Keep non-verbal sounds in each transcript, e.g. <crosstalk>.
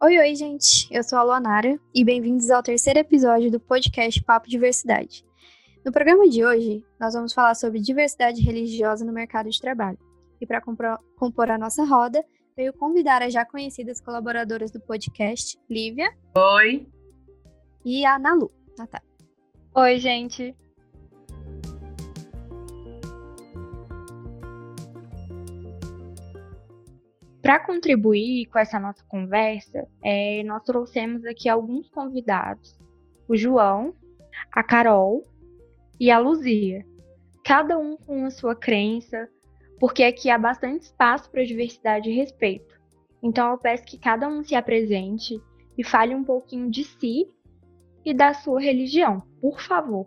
Oi, oi, gente. Eu sou a Luanara e bem-vindos ao terceiro episódio do podcast Papo Diversidade. No programa de hoje, nós vamos falar sobre diversidade religiosa no mercado de trabalho. E para compor a nossa roda, veio convidar as já conhecidas colaboradoras do podcast, Lívia. Oi. E a Nalu. Natália. Oi, gente. Para contribuir com essa nossa conversa, é, nós trouxemos aqui alguns convidados: o João, a Carol e a Luzia. Cada um com a sua crença, porque aqui há bastante espaço para diversidade e respeito. Então eu peço que cada um se apresente e fale um pouquinho de si e da sua religião, por favor.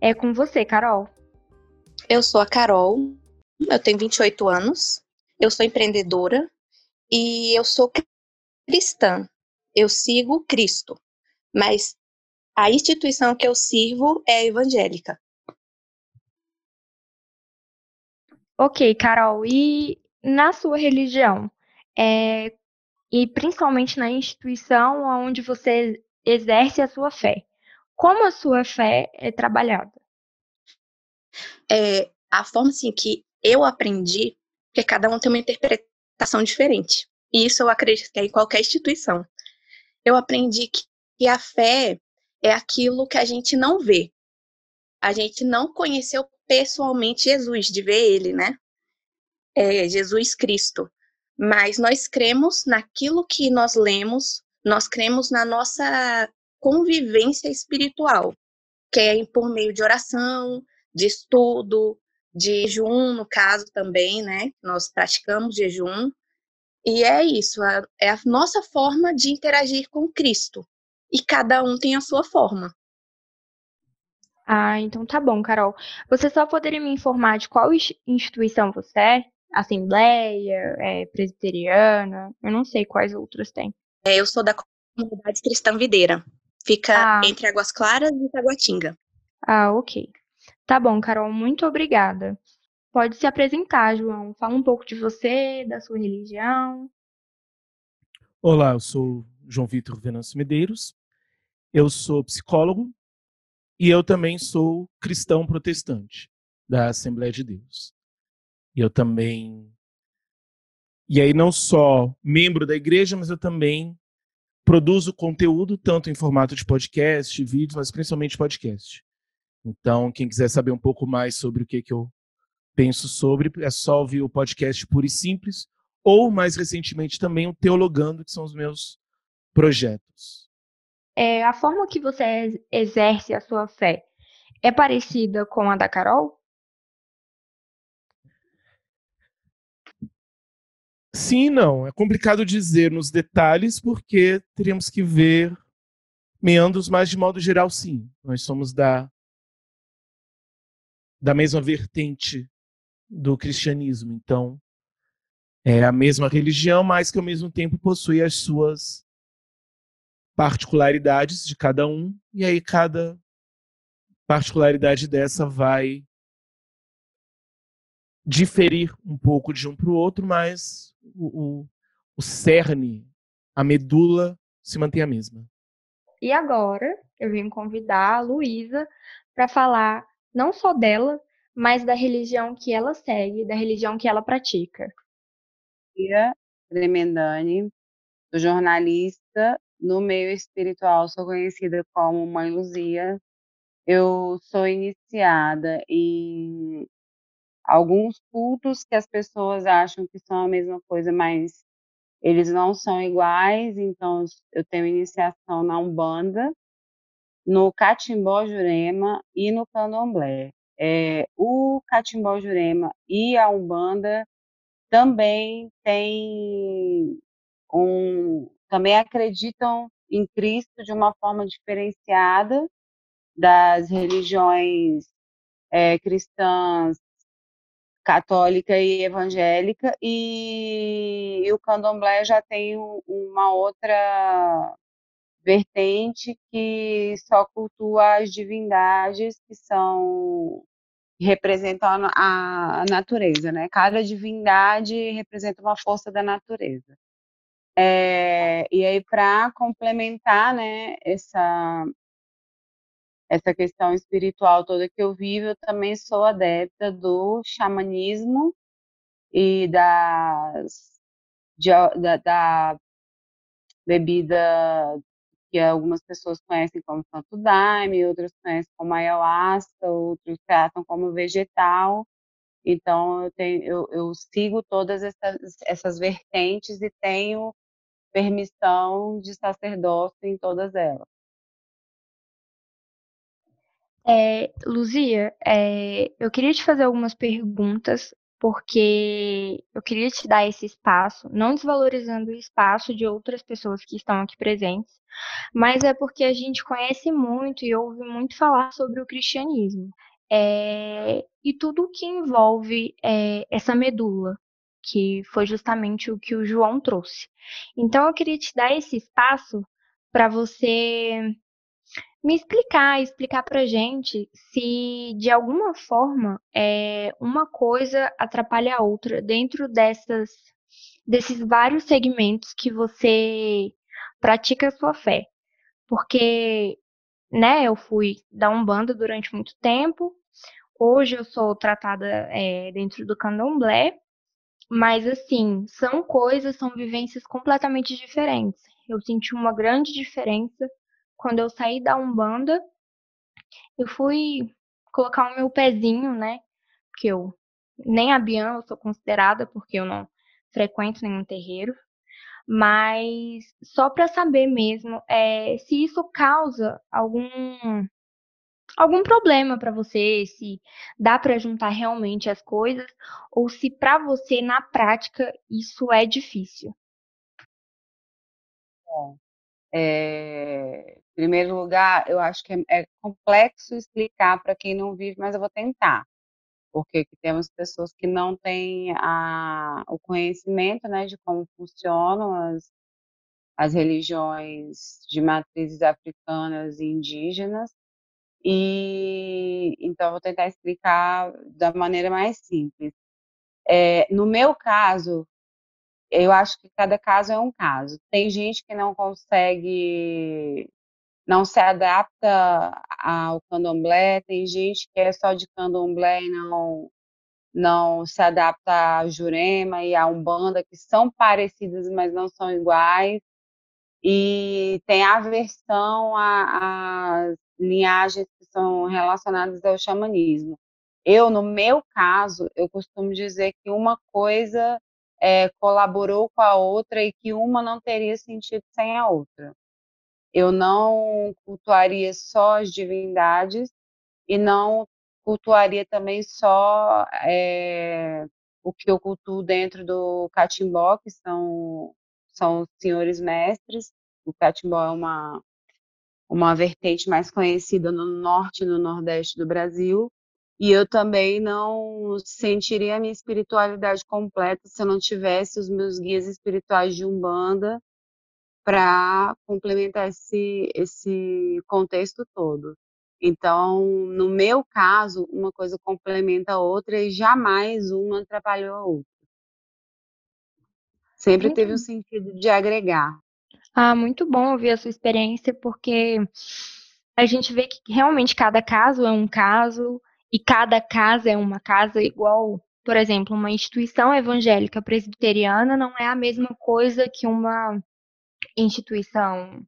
É com você, Carol. Eu sou a Carol, eu tenho 28 anos, eu sou empreendedora, e eu sou cristã. Eu sigo Cristo, mas a instituição que eu sirvo é evangélica. Ok, Carol. E na sua religião, é, e principalmente na instituição onde você exerce a sua fé, como a sua fé é trabalhada? É, a forma assim que eu aprendi, porque cada um tem uma interpretação interpretação diferente. E isso eu acredito que é em qualquer instituição. Eu aprendi que a fé é aquilo que a gente não vê. A gente não conheceu pessoalmente Jesus, de ver ele, né? É Jesus Cristo. Mas nós cremos naquilo que nós lemos, nós cremos na nossa convivência espiritual, que é por meio de oração, de estudo, de jejum, no caso também, né? Nós praticamos jejum. E é isso, é a nossa forma de interagir com Cristo. E cada um tem a sua forma. Ah, então tá bom, Carol. Você só poderia me informar de qual instituição você é? Assembleia, é, presbiteriana? Eu não sei quais outras tem. É, eu sou da comunidade cristã videira. Fica ah. entre Águas Claras e Taguatinga. Ah, ok. Tá bom, Carol, muito obrigada. Pode se apresentar, João. Fala um pouco de você, da sua religião. Olá, eu sou João Vitor Venâncio Medeiros. Eu sou psicólogo e eu também sou cristão protestante da Assembleia de Deus. E eu também e aí não só membro da igreja, mas eu também produzo conteúdo tanto em formato de podcast, vídeos, mas principalmente podcast. Então, quem quiser saber um pouco mais sobre o que, que eu penso sobre, é só ouvir o podcast Puro e Simples, ou, mais recentemente, também o Teologando, que são os meus projetos. É, a forma que você exerce a sua fé é parecida com a da Carol? Sim e não. É complicado dizer nos detalhes, porque teríamos que ver meandros, mas de modo geral, sim. Nós somos da da mesma vertente do cristianismo. Então, é a mesma religião, mas que ao mesmo tempo possui as suas particularidades de cada um, e aí cada particularidade dessa vai diferir um pouco de um para o outro, mas o, o, o cerne, a medula se mantém a mesma. E agora eu vim convidar a Luísa para falar não só dela, mas da religião que ela segue, da religião que ela pratica. Tia Tremendani, jornalista no meio espiritual, sou conhecida como Mãe Luzia. Eu sou iniciada em alguns cultos que as pessoas acham que são a mesma coisa, mas eles não são iguais, então eu tenho iniciação na Umbanda, no Catimbó Jurema e no Candomblé. É, o Catimbó Jurema e a Umbanda também tem um, também acreditam em Cristo de uma forma diferenciada das religiões é, cristãs católica e evangélica e, e, o candomblé já tem uma outra vertente que só cultua as divindades que são representam a natureza, né? Cada divindade representa uma força da natureza. É, e aí, para complementar né, essa, essa questão espiritual toda que eu vivo, eu também sou adepta do xamanismo e das, de, da, da, bebida que algumas pessoas conhecem como santo daime, outras conhecem como ayahuasca, outros tratam como vegetal. Então, eu, tenho, eu, eu sigo todas essas, essas vertentes e tenho permissão de sacerdócio em todas elas. É, Luzia, é, eu queria te fazer algumas perguntas, porque eu queria te dar esse espaço, não desvalorizando o espaço de outras pessoas que estão aqui presentes, mas é porque a gente conhece muito e ouve muito falar sobre o cristianismo. É, e tudo o que envolve é, essa medula, que foi justamente o que o João trouxe. Então, eu queria te dar esse espaço para você me explicar, explicar para gente se de alguma forma é, uma coisa atrapalha a outra dentro dessas, desses vários segmentos que você pratica a sua fé. Porque, né, eu fui da Umbanda durante muito tempo, hoje eu sou tratada é, dentro do candomblé, mas assim, são coisas, são vivências completamente diferentes. Eu senti uma grande diferença quando eu saí da Umbanda. Eu fui colocar o meu pezinho, né? Porque eu nem a Bian eu sou considerada porque eu não frequento nenhum terreiro, mas só para saber mesmo é, se isso causa algum algum problema para você, se dá para juntar realmente as coisas, ou se para você na prática isso é difícil. Bom, é, em primeiro lugar, eu acho que é, é complexo explicar para quem não vive, mas eu vou tentar, porque temos pessoas que não têm a, o conhecimento né, de como funcionam as, as religiões de matrizes africanas e indígenas, e então vou tentar explicar da maneira mais simples. É, no meu caso, eu acho que cada caso é um caso. Tem gente que não consegue, não se adapta ao candomblé, tem gente que é só de candomblé e não, não se adapta a Jurema e a Umbanda, que são parecidas, mas não são iguais. E tem aversão às linhagens que são relacionadas ao xamanismo. Eu, no meu caso, eu costumo dizer que uma coisa é, colaborou com a outra e que uma não teria sentido sem a outra. Eu não cultuaria só as divindades e não cultuaria também só é, o que eu cultuo dentro do catimbó, que são, são os senhores mestres. O catimbó é uma, uma vertente mais conhecida no norte e no nordeste do Brasil. E eu também não sentiria a minha espiritualidade completa se eu não tivesse os meus guias espirituais de Umbanda para complementar esse, esse contexto todo. Então, no meu caso, uma coisa complementa a outra e jamais uma atrapalhou a outra. Sempre teve um sentido de agregar. Ah, muito bom ouvir a sua experiência, porque a gente vê que realmente cada caso é um caso, e cada casa é uma casa igual, por exemplo, uma instituição evangélica presbiteriana não é a mesma coisa que uma instituição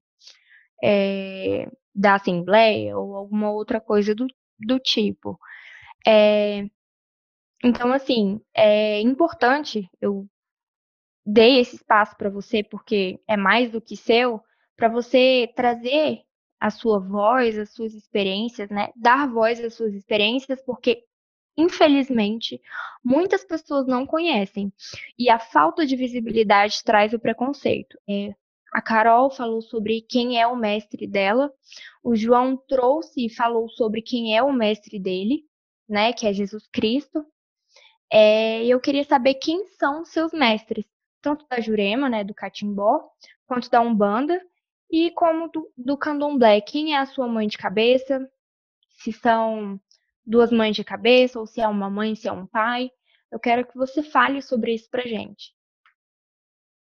é, da Assembleia ou alguma outra coisa do, do tipo. É, então, assim, é importante, eu dei esse espaço para você porque é mais do que seu, para você trazer a sua voz, as suas experiências, né? Dar voz às suas experiências, porque infelizmente muitas pessoas não conhecem e a falta de visibilidade traz o preconceito. É, a Carol falou sobre quem é o mestre dela, o João trouxe e falou sobre quem é o mestre dele, né? Que é Jesus Cristo. É, eu queria saber quem são seus mestres, tanto da Jurema, né, do Catimbó, quanto da Umbanda e como do, do candomblé, quem é a sua mãe de cabeça? Se são duas mães de cabeça, ou se é uma mãe, se é um pai. Eu quero que você fale sobre isso pra gente.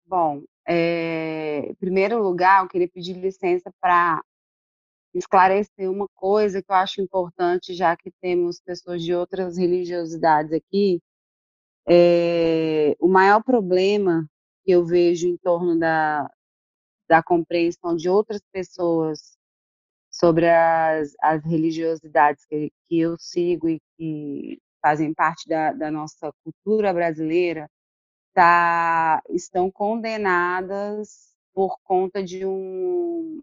Bom, é, em primeiro lugar, eu queria pedir licença para esclarecer uma coisa que eu acho importante, já que temos pessoas de outras religiosidades aqui. É, o maior problema que eu vejo em torno da, da compreensão de outras pessoas sobre as, as religiosidades que, que eu sigo e que fazem parte da, da nossa cultura brasileira, tá, estão condenadas por conta de um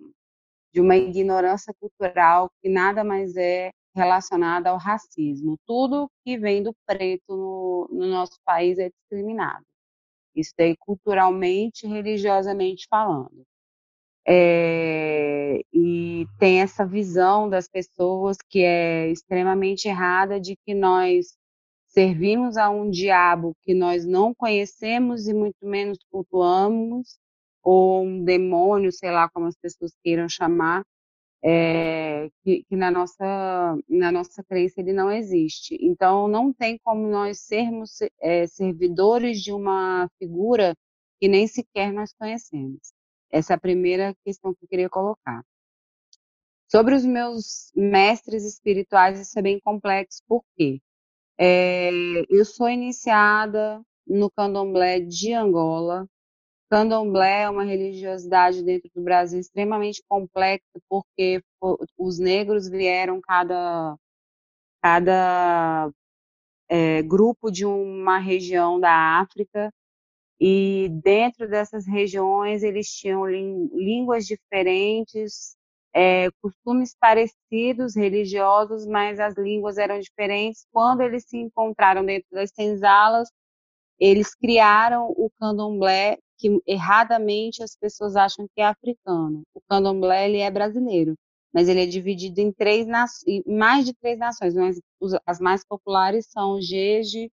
de uma ignorância cultural que nada mais é relacionada ao racismo. Tudo que vem do preto no, no nosso país é discriminado. Isso daí culturalmente, religiosamente falando. É, e tem essa visão das pessoas que é extremamente errada de que nós servimos a um diabo que nós não conhecemos e muito menos cultuamos, ou um demônio, sei lá como as pessoas queiram chamar, é, que, que, na nossa na nossa crença ele não existe. Então não tem como nós sermos é, servidores de uma figura que nem sequer nós conhecemos. Essa é a primeira questão que eu queria colocar. Sobre os meus mestres espirituais, isso é bem complexo, por quê? É, eu sou iniciada no candomblé de Angola. Candomblé é uma religiosidade dentro do Brasil extremamente complexa, porque os negros vieram cada, cada é, grupo de uma região da África, e dentro dessas regiões eles tinham línguas diferentes, é, costumes parecidos, religiosos, mas as línguas eram diferentes. Quando eles se encontraram dentro das senzalas, eles criaram o candomblé, que erradamente as pessoas acham que é africano. O candomblé ele é brasileiro, mas ele é dividido em três mais de três nações, mas as mais populares são Jeje,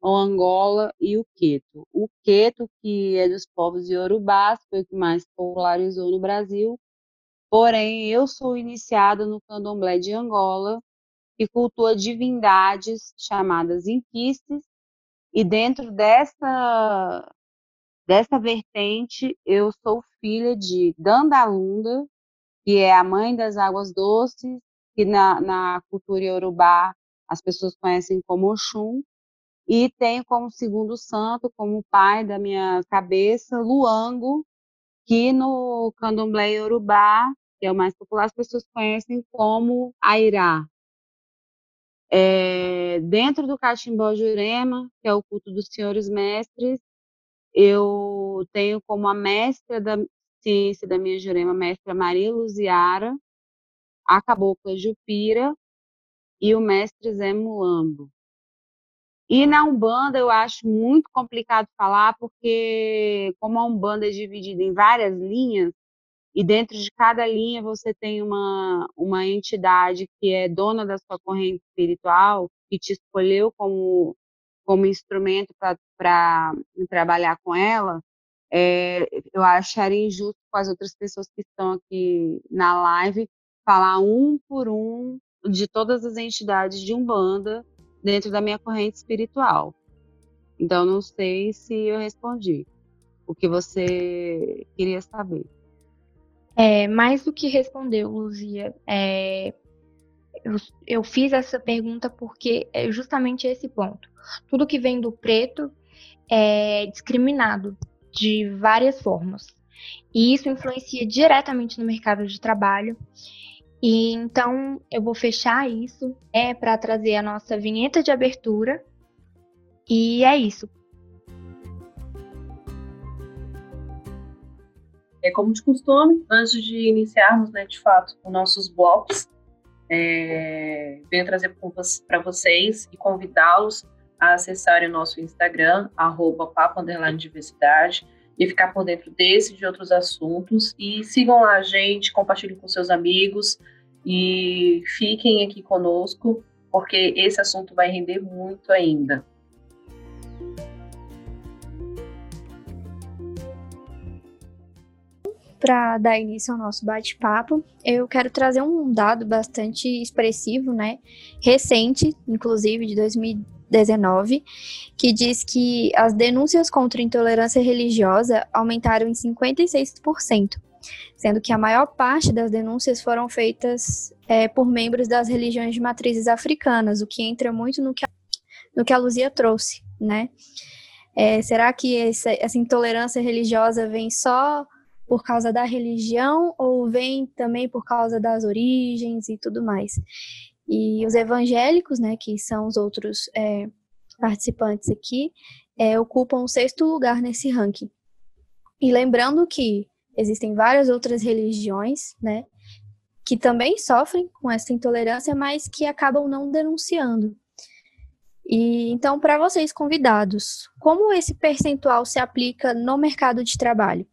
o Angola e o Queto. O Queto, que é dos povos iorubás, foi o que mais popularizou no Brasil, Porém, eu sou iniciada no candomblé de Angola, que cultua divindades chamadas inquistes, e dentro dessa, dessa vertente, eu sou filha de Dandalunda, que é a mãe das águas doces, que na, na cultura iorubá as pessoas conhecem como Oxum, e tenho como segundo santo, como pai da minha cabeça, Luango, que no candomblé iorubá que é o mais popular, as pessoas conhecem como Airá. É, dentro do Cachimbó Jurema, que é o culto dos senhores mestres, eu tenho como a mestra da ciência da minha Jurema, mestra Maria Luziara, a cabocla Jupira e o mestre Zé Mulambo. E na Umbanda eu acho muito complicado falar, porque como a Umbanda é dividida em várias linhas, e dentro de cada linha você tem uma, uma entidade que é dona da sua corrente espiritual, que te escolheu como, como instrumento para trabalhar com ela, é, eu acharia injusto com as outras pessoas que estão aqui na live falar um por um de todas as entidades de Umbanda dentro da minha corrente espiritual. Então, não sei se eu respondi o que você queria saber. É, mais do que respondeu, Luzia, é, eu, eu, fiz essa pergunta porque é justamente esse ponto. Tudo que vem do preto é discriminado de várias formas. E isso influencia diretamente no mercado de trabalho. E então eu vou fechar isso é para trazer a nossa vinheta de abertura. E é isso. É como de costume, antes de iniciarmos, né, de fato, os nossos blocos, é, venho trazer para vocês e convidá-los a acessarem o nosso Instagram, arroba papo diversidade, e ficar por dentro desse e de outros assuntos. E sigam lá a gente, compartilhem com seus amigos e fiquem aqui conosco, porque esse assunto vai render muito ainda. Para dar início ao nosso bate-papo, eu quero trazer um dado bastante expressivo, né? Recente, inclusive de 19, que diz que as denúncias contra intolerância religiosa aumentaram em 56%, sendo que a maior parte das denúncias foram feitas é, por membros das religiões de matrizes africanas, o que entra muito no que a, no que a Luzia trouxe, né? É, será que essa, essa intolerância religiosa vem só por causa da religião ou vem também por causa das origens e tudo mais? E os evangélicos, né, que são os outros é, participantes aqui, é, ocupam o sexto lugar nesse ranking. E lembrando que existem várias outras religiões, né, que também sofrem com essa intolerância, mas que acabam não denunciando. E então, para vocês convidados, como esse percentual se aplica no mercado de trabalho?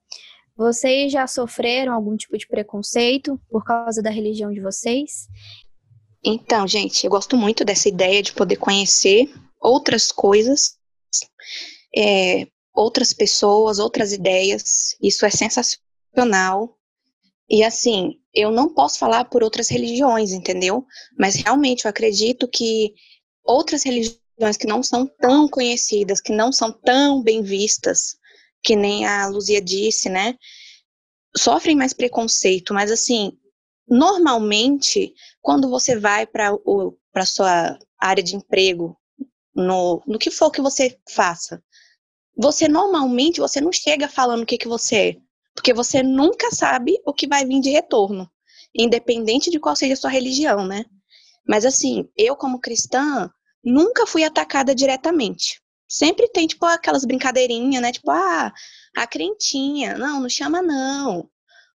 Vocês já sofreram algum tipo de preconceito por causa da religião de vocês? Então, gente, eu gosto muito dessa ideia de poder conhecer outras coisas, é, outras pessoas, outras ideias. Isso é sensacional. E assim, eu não posso falar por outras religiões, entendeu? Mas realmente eu acredito que outras religiões que não são tão conhecidas, que não são tão bem vistas, que nem a Luzia disse, né? Sofrem mais preconceito, mas assim, normalmente, quando você vai para a sua área de emprego, no, no que for que você faça, você normalmente você não chega falando o que, que você é, porque você nunca sabe o que vai vir de retorno, independente de qual seja a sua religião, né? Mas assim, eu como cristã nunca fui atacada diretamente. Sempre tem tipo aquelas brincadeirinhas, né? Tipo, ah, a crentinha, não, não chama não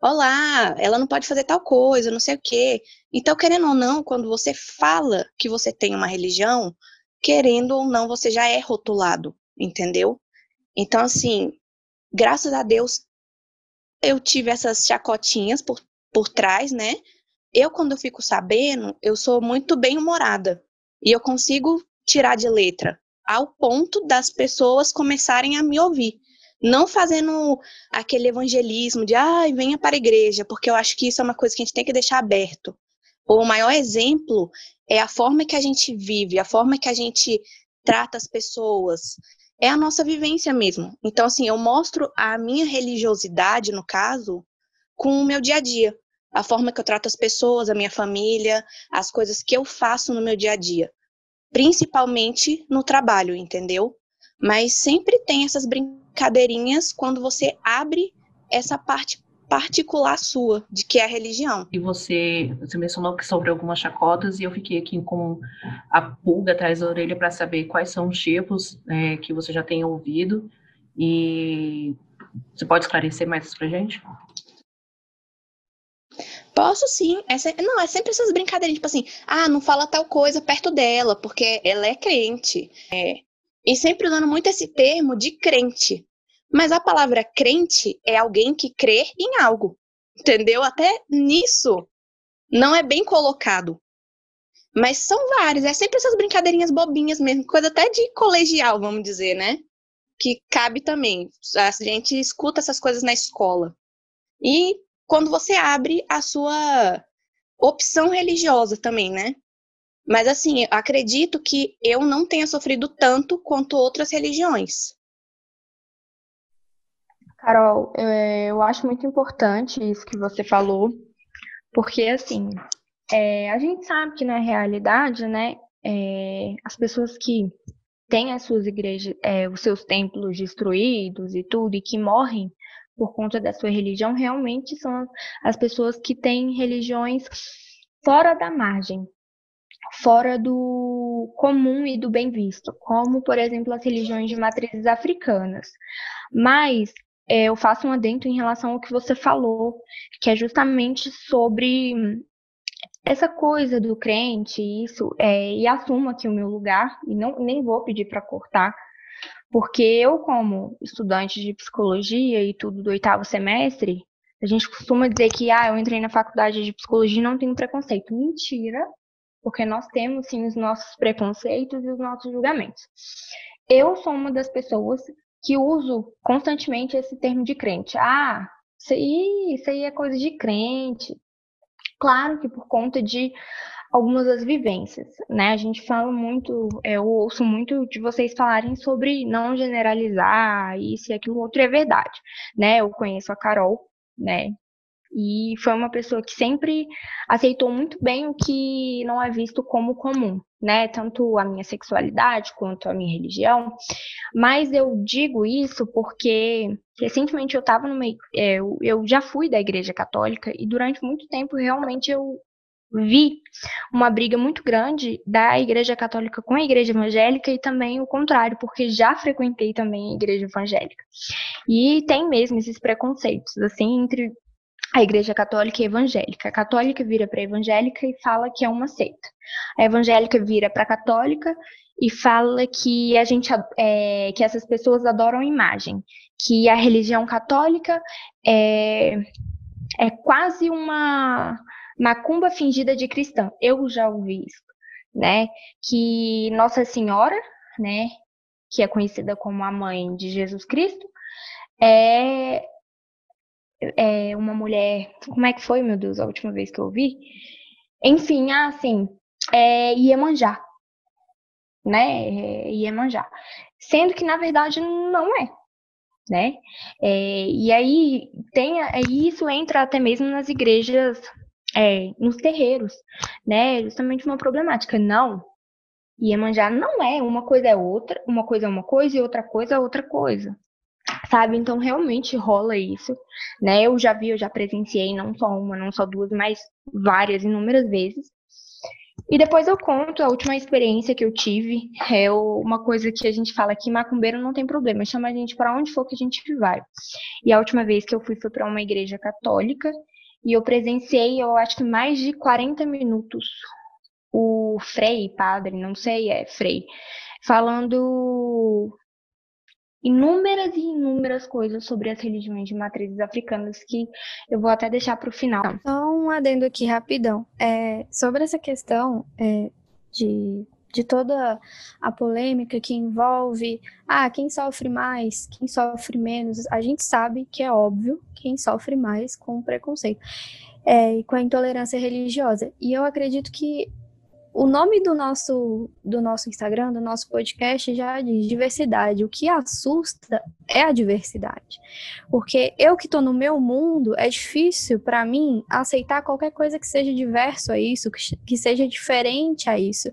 olá, ela não pode fazer tal coisa, não sei o quê. Então, querendo ou não, quando você fala que você tem uma religião, querendo ou não, você já é rotulado, entendeu? Então, assim, graças a Deus, eu tive essas chacotinhas por, por trás, né? Eu, quando eu fico sabendo, eu sou muito bem humorada. E eu consigo tirar de letra, ao ponto das pessoas começarem a me ouvir não fazendo aquele evangelismo de, ai, ah, venha para a igreja, porque eu acho que isso é uma coisa que a gente tem que deixar aberto. O maior exemplo é a forma que a gente vive, a forma que a gente trata as pessoas, é a nossa vivência mesmo. Então, assim, eu mostro a minha religiosidade, no caso, com o meu dia a dia. A forma que eu trato as pessoas, a minha família, as coisas que eu faço no meu dia a dia. Principalmente no trabalho, entendeu? Mas sempre tem essas brincadeirinhas quando você abre essa parte particular sua, de que é a religião. E você, você mencionou que sobre algumas chacotas e eu fiquei aqui com a pulga atrás da orelha para saber quais são os tipos é, que você já tem ouvido e você pode esclarecer mais isso pra gente? Posso sim. É não, é sempre essas brincadeiras, tipo assim, ah, não fala tal coisa perto dela, porque ela é crente. É, e sempre usando muito esse termo de crente. Mas a palavra crente é alguém que crê em algo. Entendeu? Até nisso não é bem colocado. Mas são vários, é sempre essas brincadeirinhas bobinhas mesmo, coisa até de colegial, vamos dizer, né? Que cabe também. A gente escuta essas coisas na escola. E quando você abre a sua opção religiosa também, né? Mas assim, acredito que eu não tenha sofrido tanto quanto outras religiões. Carol, eu acho muito importante isso que você falou, porque assim, é, a gente sabe que na realidade, né, é, as pessoas que têm as suas igrejas, é, os seus templos destruídos e tudo, e que morrem por conta da sua religião, realmente são as pessoas que têm religiões fora da margem, fora do comum e do bem visto, como, por exemplo, as religiões de matrizes africanas. Mas é, eu faço um adendo em relação ao que você falou, que é justamente sobre essa coisa do crente, isso, é, e assumo aqui o meu lugar, e não, nem vou pedir para cortar, porque eu, como estudante de psicologia e tudo do oitavo semestre, a gente costuma dizer que, ah, eu entrei na faculdade de psicologia e não tenho preconceito. Mentira, porque nós temos sim os nossos preconceitos e os nossos julgamentos. Eu sou uma das pessoas que uso constantemente esse termo de crente. Ah, isso aí, isso aí é coisa de crente. Claro que por conta de algumas das vivências, né? A gente fala muito, é, eu ouço muito de vocês falarem sobre não generalizar isso e aquilo outro, é verdade, né? Eu conheço a Carol, né? E foi uma pessoa que sempre aceitou muito bem o que não é visto como comum, né? Tanto a minha sexualidade quanto a minha religião. Mas eu digo isso porque recentemente eu estava no meio. É, eu já fui da igreja católica e durante muito tempo realmente eu vi uma briga muito grande da igreja católica com a igreja evangélica e também o contrário, porque já frequentei também a igreja evangélica. E tem mesmo esses preconceitos, assim, entre a igreja católica e evangélica. A católica vira para a evangélica e fala que é uma seita. A evangélica vira para a católica e fala que a gente é, que essas pessoas adoram imagem, que a religião católica é, é quase uma macumba fingida de cristã. Eu já ouvi isso, né? Que Nossa Senhora, né, que é conhecida como a mãe de Jesus Cristo, é é, uma mulher. Como é que foi, meu Deus, a última vez que eu ouvi? Enfim, assim, é Iemanjá. Né? É Iemanjá. Sendo que, na verdade, não é. Né? É, e aí tem é, isso entra até mesmo nas igrejas, é, nos terreiros, né? Justamente uma problemática. Não, Iemanjá não é uma coisa é outra, uma coisa é uma coisa e outra coisa é outra coisa sabe? Então realmente rola isso, né? Eu já vi, eu já presenciei não só uma, não só duas, mas várias, inúmeras vezes. E depois eu conto a última experiência que eu tive. É uma coisa que a gente fala que macumbeiro não tem problema, chama a gente para onde for que a gente vai. E a última vez que eu fui foi para uma igreja católica e eu presenciei, eu acho que mais de 40 minutos o frei, padre, não sei, é frei, falando inúmeras e inúmeras coisas sobre as religiões de matrizes africanas que eu vou até deixar para o final. Só um adendo aqui rapidão. É, sobre essa questão é, de, de toda a polêmica que envolve ah, quem sofre mais, quem sofre menos, a gente sabe que é óbvio quem sofre mais com o preconceito. É, e com a intolerância religiosa. E eu acredito que o nome do nosso, do nosso Instagram, do nosso podcast, já diz diversidade. O que assusta é a diversidade. Porque eu que estou no meu mundo, é difícil para mim aceitar qualquer coisa que seja diverso a isso, que, que seja diferente a isso.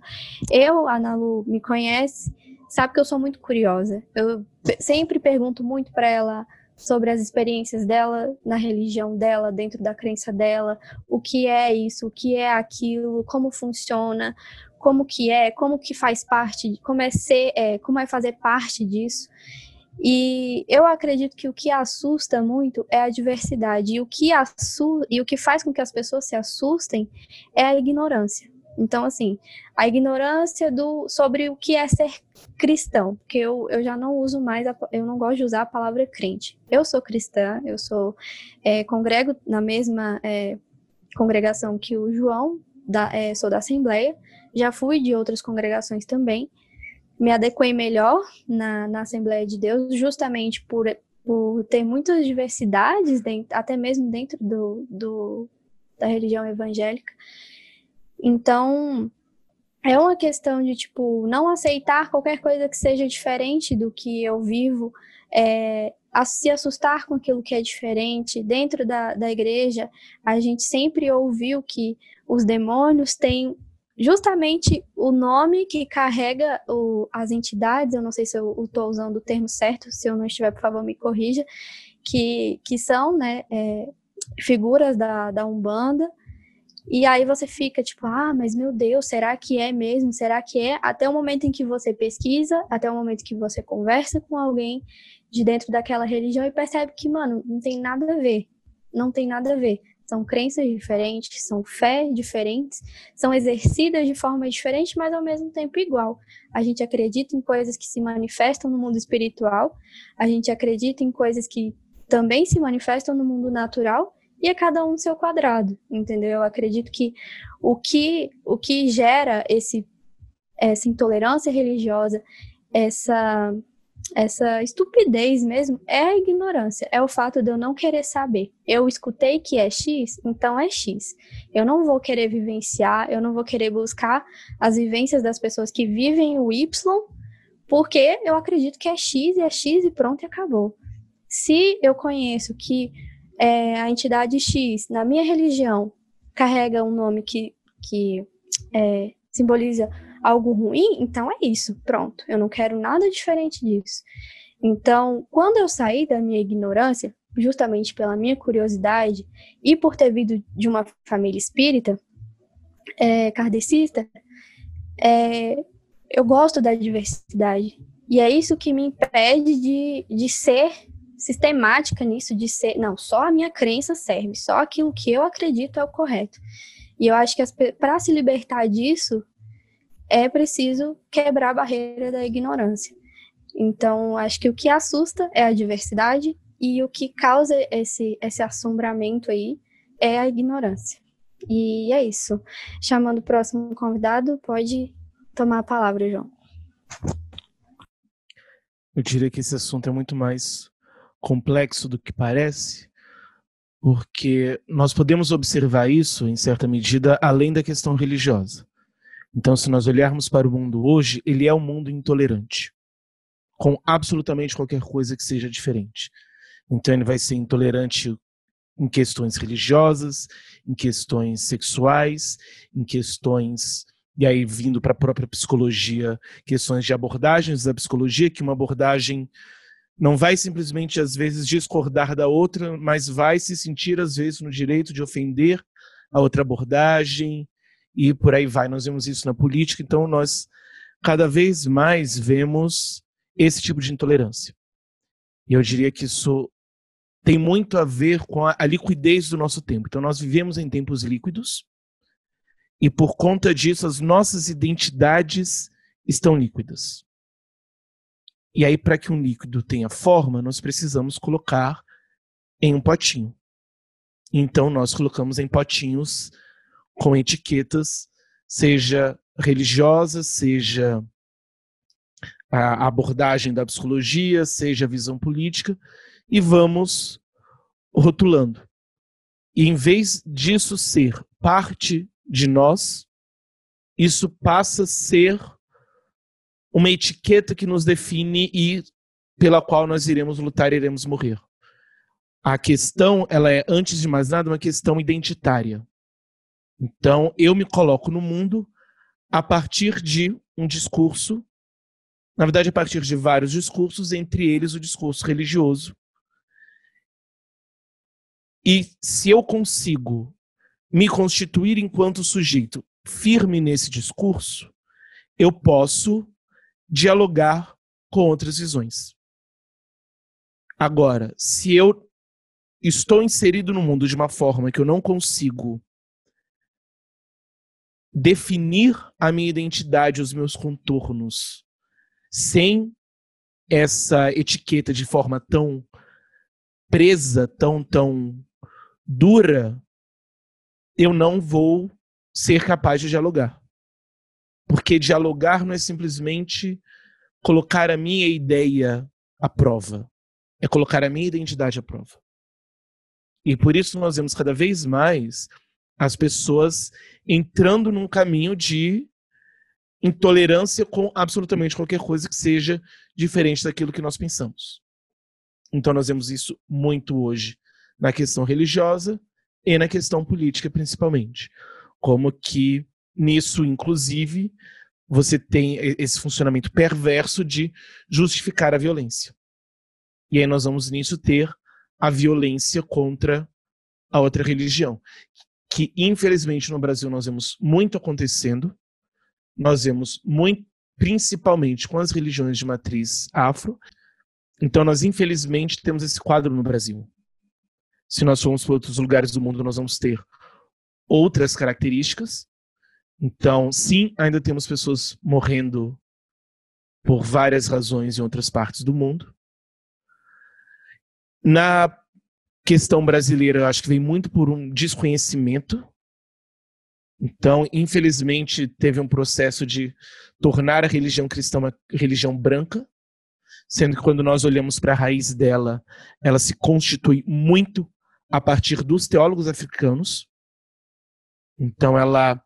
Eu, a Nalu, me conhece, sabe que eu sou muito curiosa. Eu sempre pergunto muito para ela sobre as experiências dela na religião dela, dentro da crença dela, o que é isso, o que é aquilo, como funciona, como que é, como que faz parte, como é ser, é, como é fazer parte disso. E eu acredito que o que assusta muito é a diversidade e o que e o que faz com que as pessoas se assustem é a ignorância. Então, assim, a ignorância do, sobre o que é ser cristão, porque eu, eu já não uso mais, a, eu não gosto de usar a palavra crente. Eu sou cristã, eu sou, é, congrego na mesma é, congregação que o João, da, é, sou da Assembleia, já fui de outras congregações também, me adequei melhor na, na Assembleia de Deus, justamente por, por ter muitas diversidades, dentro, até mesmo dentro do, do, da religião evangélica. Então, é uma questão de, tipo, não aceitar qualquer coisa que seja diferente do que eu vivo, é, a se assustar com aquilo que é diferente. Dentro da, da igreja, a gente sempre ouviu que os demônios têm justamente o nome que carrega o, as entidades, eu não sei se eu estou usando o termo certo, se eu não estiver, por favor, me corrija, que, que são né, é, figuras da, da Umbanda, e aí você fica tipo, ah, mas meu Deus, será que é mesmo? Será que é? Até o momento em que você pesquisa, até o momento que você conversa com alguém de dentro daquela religião e percebe que, mano, não tem nada a ver. Não tem nada a ver. São crenças diferentes, são fé diferentes, são exercidas de forma diferente, mas ao mesmo tempo igual. A gente acredita em coisas que se manifestam no mundo espiritual, a gente acredita em coisas que também se manifestam no mundo natural, e é cada um seu quadrado, entendeu? Eu acredito que o que, o que gera esse, essa intolerância religiosa, essa, essa estupidez mesmo é a ignorância, é o fato de eu não querer saber. Eu escutei que é X, então é X. Eu não vou querer vivenciar, eu não vou querer buscar as vivências das pessoas que vivem o Y, porque eu acredito que é X e é X e pronto e acabou. Se eu conheço que é, a entidade X, na minha religião, carrega um nome que, que é, simboliza algo ruim, então é isso, pronto. Eu não quero nada diferente disso. Então, quando eu saí da minha ignorância, justamente pela minha curiosidade e por ter vindo de uma família espírita, é, kardecista, é, eu gosto da diversidade. E é isso que me impede de, de ser sistemática nisso, de ser, não, só a minha crença serve, só aquilo que eu acredito é o correto. E eu acho que para se libertar disso, é preciso quebrar a barreira da ignorância. Então, acho que o que assusta é a diversidade e o que causa esse, esse assombramento aí é a ignorância. E é isso. Chamando o próximo convidado, pode tomar a palavra, João. Eu diria que esse assunto é muito mais complexo do que parece, porque nós podemos observar isso, em certa medida, além da questão religiosa. Então, se nós olharmos para o mundo hoje, ele é um mundo intolerante, com absolutamente qualquer coisa que seja diferente. Então, ele vai ser intolerante em questões religiosas, em questões sexuais, em questões e aí vindo para a própria psicologia, questões de abordagens da psicologia, que uma abordagem não vai simplesmente às vezes discordar da outra, mas vai se sentir às vezes no direito de ofender a outra abordagem, e por aí vai. Nós vemos isso na política, então nós cada vez mais vemos esse tipo de intolerância. E eu diria que isso tem muito a ver com a, a liquidez do nosso tempo. Então nós vivemos em tempos líquidos e por conta disso as nossas identidades estão líquidas. E aí para que um líquido tenha forma, nós precisamos colocar em um potinho. Então nós colocamos em potinhos com etiquetas, seja religiosa, seja a abordagem da psicologia, seja a visão política, e vamos rotulando. E em vez disso ser parte de nós, isso passa a ser uma etiqueta que nos define e pela qual nós iremos lutar e iremos morrer. A questão, ela é, antes de mais nada, uma questão identitária. Então, eu me coloco no mundo a partir de um discurso, na verdade, a partir de vários discursos, entre eles o discurso religioso. E se eu consigo me constituir enquanto sujeito firme nesse discurso, eu posso dialogar com outras visões. Agora, se eu estou inserido no mundo de uma forma que eu não consigo definir a minha identidade, os meus contornos, sem essa etiqueta de forma tão presa, tão, tão dura, eu não vou ser capaz de dialogar. Porque dialogar não é simplesmente colocar a minha ideia à prova, é colocar a minha identidade à prova. E por isso nós vemos cada vez mais as pessoas entrando num caminho de intolerância com absolutamente qualquer coisa que seja diferente daquilo que nós pensamos. Então nós vemos isso muito hoje na questão religiosa e na questão política principalmente. Como que nisso, inclusive, você tem esse funcionamento perverso de justificar a violência. E aí nós vamos nisso ter a violência contra a outra religião, que infelizmente no Brasil nós vemos muito acontecendo. Nós vemos muito, principalmente com as religiões de matriz afro. Então nós infelizmente temos esse quadro no Brasil. Se nós formos para outros lugares do mundo, nós vamos ter outras características. Então, sim, ainda temos pessoas morrendo por várias razões em outras partes do mundo. Na questão brasileira, eu acho que vem muito por um desconhecimento. Então, infelizmente, teve um processo de tornar a religião cristã uma religião branca, sendo que quando nós olhamos para a raiz dela, ela se constitui muito a partir dos teólogos africanos. Então, ela,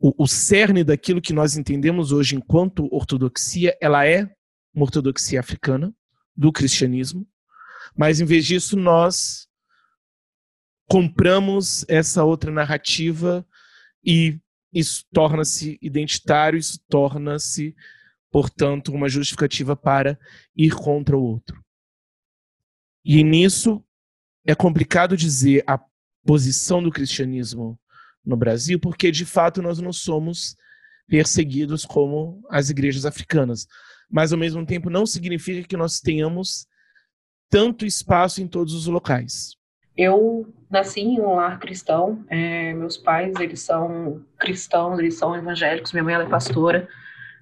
o, o cerne daquilo que nós entendemos hoje enquanto ortodoxia, ela é uma ortodoxia africana do cristianismo, mas em vez disso nós compramos essa outra narrativa e isso torna-se identitário, isso torna-se, portanto, uma justificativa para ir contra o outro. E nisso é complicado dizer a posição do cristianismo no Brasil, porque de fato nós não somos perseguidos como as igrejas africanas. Mas ao mesmo tempo não significa que nós tenhamos tanto espaço em todos os locais. Eu nasci em um lar cristão. É, meus pais, eles são cristãos, eles são evangélicos. Minha mãe é pastora,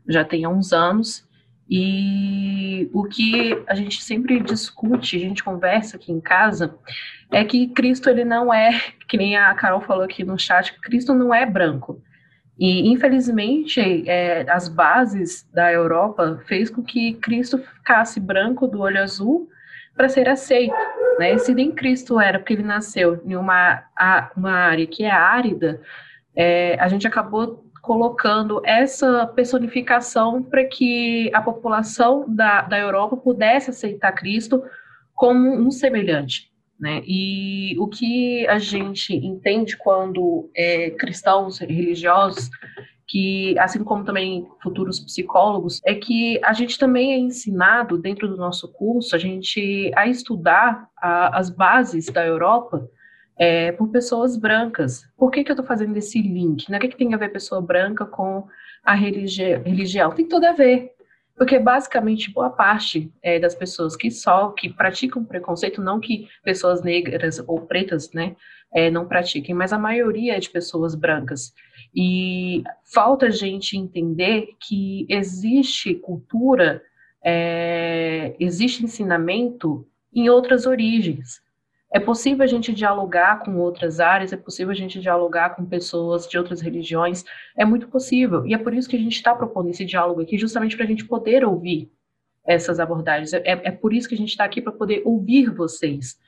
já tem uns anos. E o que a gente sempre discute, a gente conversa aqui em casa, é que Cristo ele não é, que nem a Carol falou aqui no chat, Cristo não é branco. E infelizmente é, as bases da Europa fez com que Cristo ficasse branco do olho azul para ser aceito, né? Se nem Cristo era, porque ele nasceu em uma, uma área que é árida, é, a gente acabou colocando essa personificação para que a população da, da Europa pudesse aceitar Cristo como um semelhante. Né? E o que a gente entende quando é, cristãos religiosos que, assim como também futuros psicólogos, é que a gente também é ensinado dentro do nosso curso, a gente a estudar a, as bases da Europa é, por pessoas brancas. Por que, que eu estou fazendo esse link? Né? O que, que tem a ver pessoa branca com a religi religião? Tem tudo a ver. Porque basicamente boa parte é, das pessoas que só que praticam preconceito, não que pessoas negras ou pretas, né, é, não pratiquem, mas a maioria é de pessoas brancas. E falta a gente entender que existe cultura, é, existe ensinamento em outras origens. É possível a gente dialogar com outras áreas, é possível a gente dialogar com pessoas de outras religiões, é muito possível. E é por isso que a gente está propondo esse diálogo aqui, justamente para a gente poder ouvir essas abordagens. É, é por isso que a gente está aqui para poder ouvir vocês.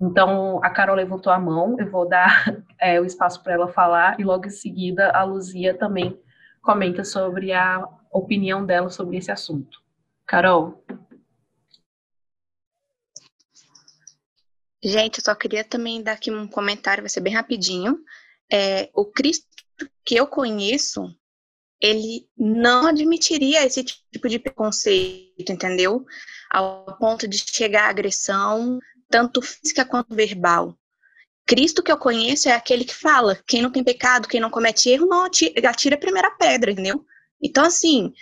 Então, a Carol levantou a mão, eu vou dar <laughs> é, o espaço para ela falar, e logo em seguida a Luzia também comenta sobre a opinião dela sobre esse assunto. Carol. Gente, eu só queria também dar aqui um comentário, vai ser bem rapidinho. É, o Cristo que eu conheço, ele não admitiria esse tipo de preconceito, entendeu? Ao ponto de chegar à agressão, tanto física quanto verbal. Cristo que eu conheço é aquele que fala: quem não tem pecado, quem não comete erro, não atira, atira a primeira pedra, entendeu? Então, assim,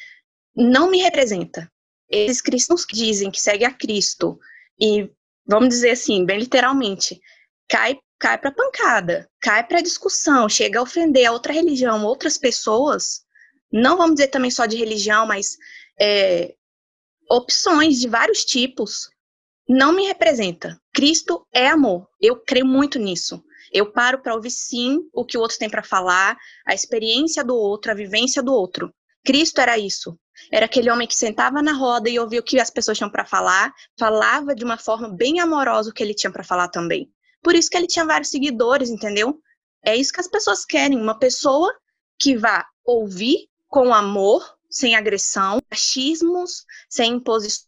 não me representa. Esses cristãos que dizem que seguem a Cristo e, vamos dizer assim, bem literalmente, cai, cai para pancada, cai para discussão, chega a ofender a outra religião, outras pessoas, não vamos dizer também só de religião, mas é, opções de vários tipos, não me representa. Cristo é amor. Eu creio muito nisso. Eu paro para ouvir sim o que o outro tem para falar, a experiência do outro, a vivência do outro. Cristo era isso. Era aquele homem que sentava na roda e ouvia o que as pessoas tinham para falar, falava de uma forma bem amorosa o que ele tinha para falar também. Por isso que ele tinha vários seguidores, entendeu? É isso que as pessoas querem, uma pessoa que vá ouvir com amor, sem agressão, machismos, sem imposições,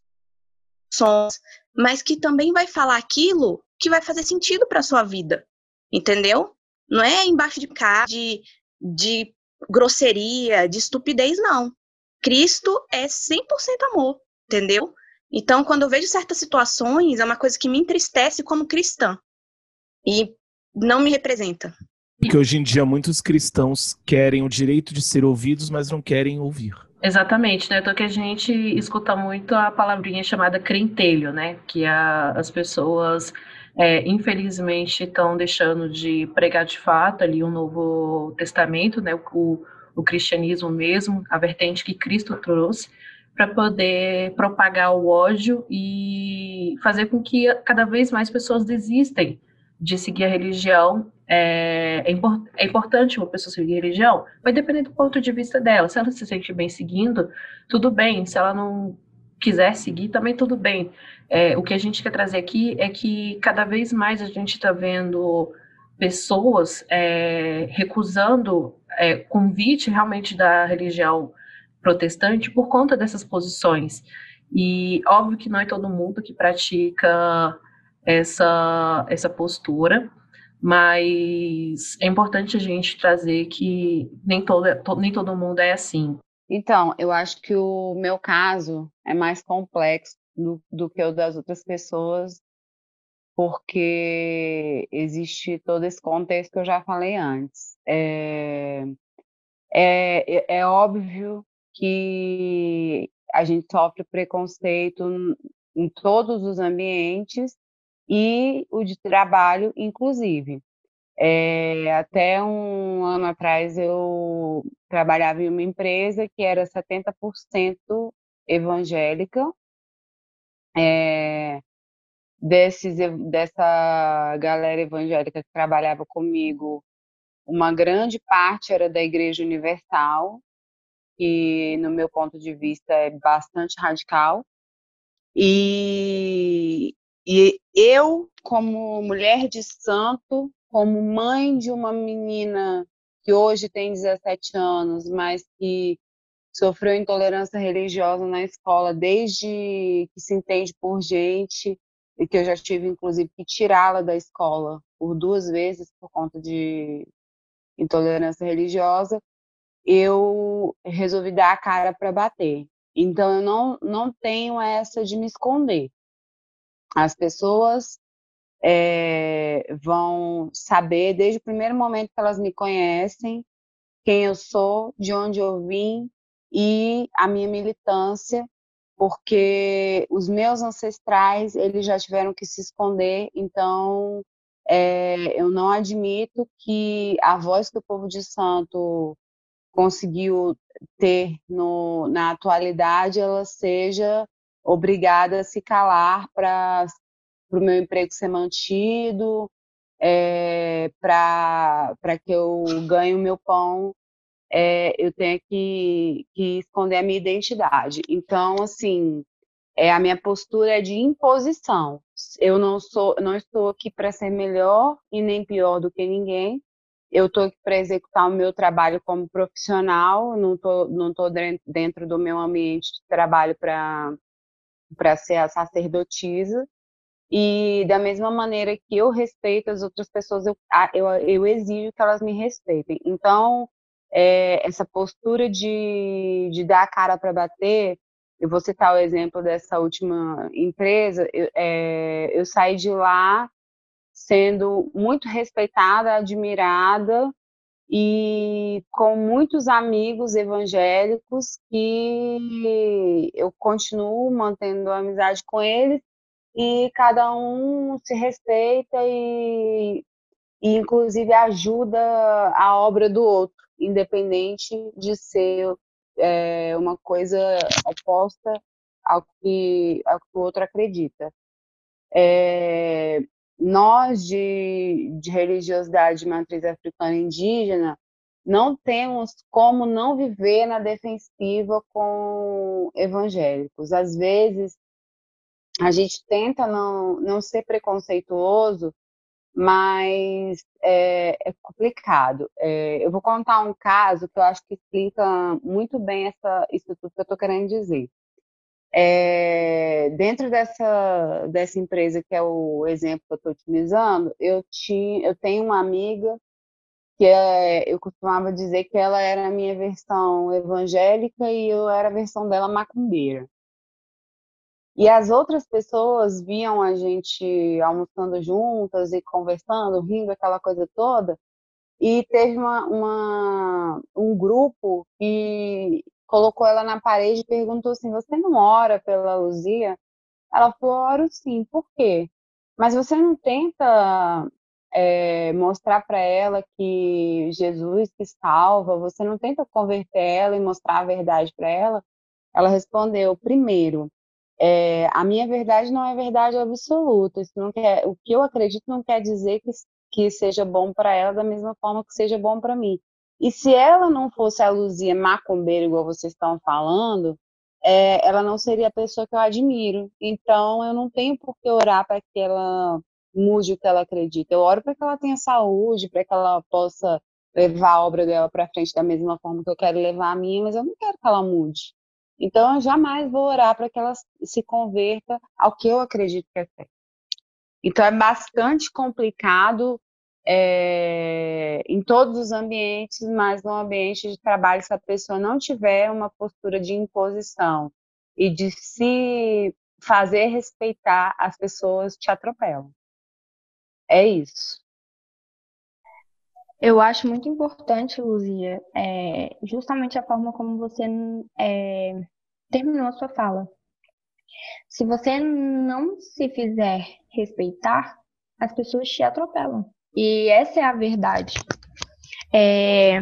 mas que também vai falar aquilo que vai fazer sentido para sua vida, entendeu? Não é embaixo de cá de, de grosseria, de estupidez, não. Cristo é 100% amor, entendeu? Então, quando eu vejo certas situações, é uma coisa que me entristece como cristã e não me representa. Porque hoje em dia muitos cristãos querem o direito de ser ouvidos, mas não querem ouvir. Exatamente, né? Então que a gente escuta muito a palavrinha chamada crentelho, né? Que a, as pessoas, é, infelizmente, estão deixando de pregar de fato ali o um Novo Testamento, né? O, o cristianismo mesmo, a vertente que Cristo trouxe, para poder propagar o ódio e fazer com que cada vez mais pessoas desistem de seguir a religião é, é, import, é, importante uma pessoa seguir religião? Vai depender do ponto de vista dela. Se ela se sente bem seguindo, tudo bem. Se ela não quiser seguir, também tudo bem. É, o que a gente quer trazer aqui é que cada vez mais a gente está vendo pessoas é, recusando é, convite realmente da religião protestante por conta dessas posições. E óbvio que não é todo mundo que pratica essa, essa postura, mas é importante a gente trazer que nem todo, nem todo mundo é assim. Então, eu acho que o meu caso é mais complexo do, do que o das outras pessoas, porque existe todo esse contexto que eu já falei antes. É, é, é óbvio que a gente sofre preconceito em todos os ambientes e o de trabalho, inclusive. É, até um ano atrás eu trabalhava em uma empresa que era 70% evangélica. É, desses, dessa galera evangélica que trabalhava comigo, uma grande parte era da Igreja Universal, que, no meu ponto de vista, é bastante radical. E, e eu, como mulher de santo, como mãe de uma menina que hoje tem 17 anos, mas que sofreu intolerância religiosa na escola desde que se entende por gente, e que eu já tive, inclusive, que tirá-la da escola por duas vezes por conta de intolerância religiosa, eu resolvi dar a cara para bater. Então, eu não, não tenho essa de me esconder. As pessoas é, vão saber, desde o primeiro momento que elas me conhecem, quem eu sou, de onde eu vim e a minha militância, porque os meus ancestrais, eles já tiveram que se esconder, então é, eu não admito que a voz que o povo de santo conseguiu ter no, na atualidade, ela seja obrigada a se calar para o meu emprego ser mantido, é, para que eu ganhe o meu pão, é, eu tenho que, que esconder a minha identidade. Então, assim, é, a minha postura é de imposição. Eu não sou, não estou aqui para ser melhor e nem pior do que ninguém eu estou aqui para executar o meu trabalho como profissional, não estou não tô dentro do meu ambiente de trabalho para ser a sacerdotisa. E da mesma maneira que eu respeito as outras pessoas, eu, eu, eu exijo que elas me respeitem. Então, é, essa postura de, de dar a cara para bater, eu vou citar o exemplo dessa última empresa, eu, é, eu saí de lá sendo muito respeitada, admirada e com muitos amigos evangélicos que eu continuo mantendo amizade com eles e cada um se respeita e, e inclusive ajuda a obra do outro, independente de ser é, uma coisa oposta ao que, ao que o outro acredita. É, nós de, de religiosidade de matriz africana indígena não temos como não viver na defensiva com evangélicos. Às vezes, a gente tenta não, não ser preconceituoso, mas é, é complicado. É, eu vou contar um caso que eu acho que explica muito bem essa, isso tudo que eu estou querendo dizer. É, dentro dessa, dessa empresa, que é o exemplo que eu estou utilizando, eu, tinha, eu tenho uma amiga que eu costumava dizer que ela era a minha versão evangélica e eu era a versão dela macumbeira. E as outras pessoas viam a gente almoçando juntas e conversando, rindo, aquela coisa toda. E teve uma, uma um grupo que colocou ela na parede e perguntou assim: Você não ora pela Luzia? Ela falou: Oro sim, por quê? Mas você não tenta é, mostrar para ela que Jesus que salva, você não tenta converter ela e mostrar a verdade para ela? Ela respondeu: Primeiro, é, a minha verdade não é verdade absoluta. Isso não quer, o que eu acredito não quer dizer que, que seja bom para ela da mesma forma que seja bom para mim. E se ela não fosse a Luzia macumbeira, igual vocês estão falando, é, ela não seria a pessoa que eu admiro. Então, eu não tenho por que orar para que ela mude o que ela acredita. Eu oro para que ela tenha saúde, para que ela possa levar a obra dela para frente da mesma forma que eu quero levar a minha, mas eu não quero que ela mude. Então, eu jamais vou orar para que ela se converta ao que eu acredito que é certo. Então, é bastante complicado é, em todos os ambientes, mas no ambiente de trabalho, se a pessoa não tiver uma postura de imposição e de se fazer respeitar, as pessoas te atropelam. É isso. Eu acho muito importante, Luzia, é, justamente a forma como você é, terminou a sua fala. Se você não se fizer respeitar, as pessoas te atropelam. E essa é a verdade. É,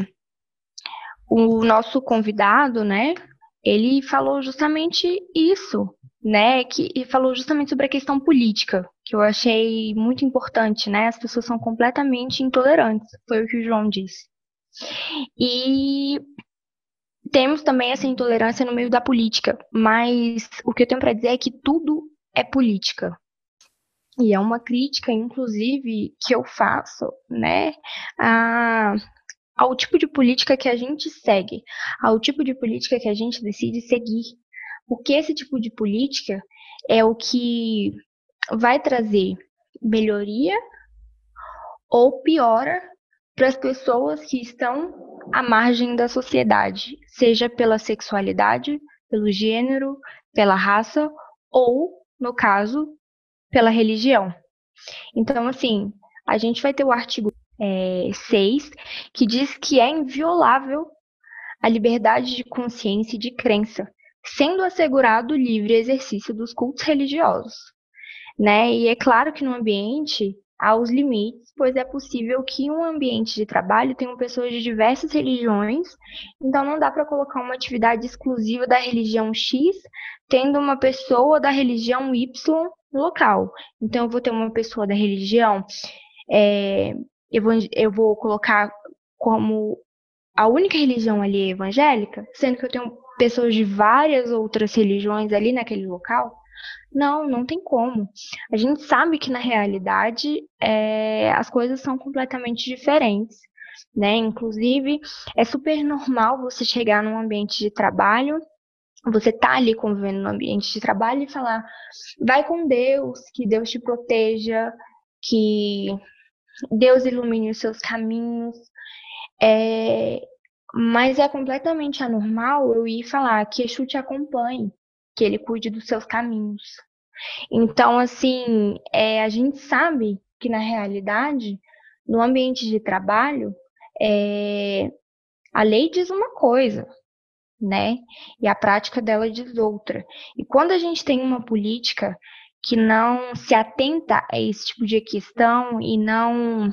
o nosso convidado, né, ele falou justamente isso, né, que falou justamente sobre a questão política, que eu achei muito importante, né? As pessoas são completamente intolerantes, foi o que o João disse. E temos também essa intolerância no meio da política, mas o que eu tenho para dizer é que tudo é política. E é uma crítica, inclusive, que eu faço, né, a, ao tipo de política que a gente segue, ao tipo de política que a gente decide seguir. Porque esse tipo de política é o que vai trazer melhoria ou piora para as pessoas que estão à margem da sociedade, seja pela sexualidade, pelo gênero, pela raça ou, no caso, pela religião. Então, assim, a gente vai ter o artigo é, 6, que diz que é inviolável a liberdade de consciência e de crença, sendo assegurado o livre exercício dos cultos religiosos. Né? E é claro que no ambiente há os limites, pois é possível que um ambiente de trabalho tenha pessoas de diversas religiões, então não dá para colocar uma atividade exclusiva da religião X, tendo uma pessoa da religião Y local. Então, eu vou ter uma pessoa da religião, é, eu, vou, eu vou colocar como a única religião ali é evangélica, sendo que eu tenho pessoas de várias outras religiões ali naquele local. Não, não tem como. A gente sabe que na realidade é, as coisas são completamente diferentes. Né? Inclusive, é super normal você chegar num ambiente de trabalho você tá ali convivendo no ambiente de trabalho e falar, vai com Deus, que Deus te proteja, que Deus ilumine os seus caminhos. É, mas é completamente anormal eu ir falar que Exu te acompanhe, que ele cuide dos seus caminhos. Então, assim, é, a gente sabe que na realidade, no ambiente de trabalho, é, a lei diz uma coisa, né? E a prática dela diz outra. E quando a gente tem uma política que não se atenta a esse tipo de questão e não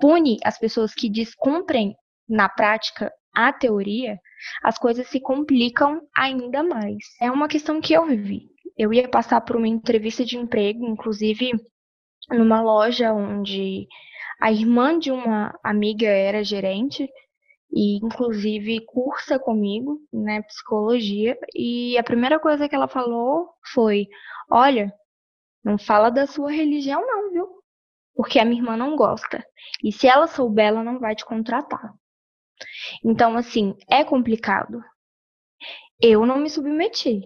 pune as pessoas que descumprem na prática a teoria, as coisas se complicam ainda mais. É uma questão que eu vivi. Eu ia passar por uma entrevista de emprego, inclusive numa loja onde a irmã de uma amiga era gerente, e inclusive cursa comigo, né, psicologia, e a primeira coisa que ela falou foi: "Olha, não fala da sua religião não, viu? Porque a minha irmã não gosta. E se ela souber, ela não vai te contratar." Então, assim, é complicado. Eu não me submeti.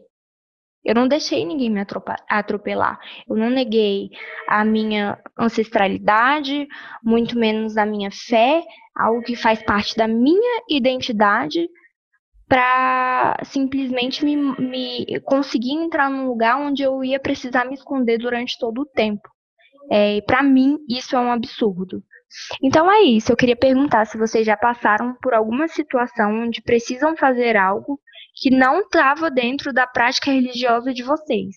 Eu não deixei ninguém me atropelar. Eu não neguei a minha ancestralidade, muito menos a minha fé, algo que faz parte da minha identidade, para simplesmente me, me, conseguir entrar num lugar onde eu ia precisar me esconder durante todo o tempo. É, para mim, isso é um absurdo. Então é isso. Eu queria perguntar se vocês já passaram por alguma situação onde precisam fazer algo que não estava dentro da prática religiosa de vocês.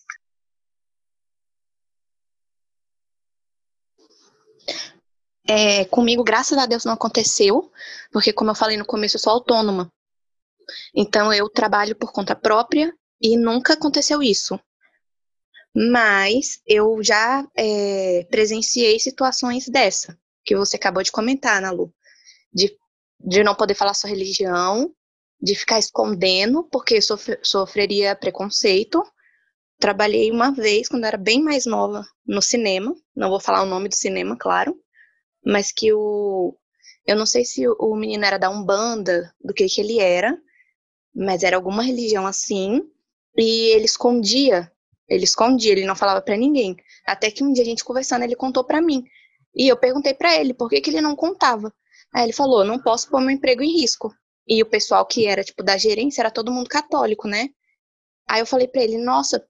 É, comigo, graças a Deus, não aconteceu, porque, como eu falei no começo, eu sou autônoma. Então, eu trabalho por conta própria e nunca aconteceu isso. Mas eu já é, presenciei situações dessa, que você acabou de comentar, Nalu, de, de não poder falar sua religião de ficar escondendo, porque sofre, sofreria preconceito. Trabalhei uma vez, quando era bem mais nova, no cinema. Não vou falar o nome do cinema, claro. Mas que o. Eu não sei se o menino era da Umbanda, do que, que ele era, mas era alguma religião assim. E ele escondia. Ele escondia, ele não falava para ninguém. Até que um dia a gente conversando, ele contou para mim. E eu perguntei para ele por que, que ele não contava. Aí ele falou: não posso pôr meu emprego em risco. E o pessoal que era, tipo, da gerência era todo mundo católico, né? Aí eu falei para ele: nossa,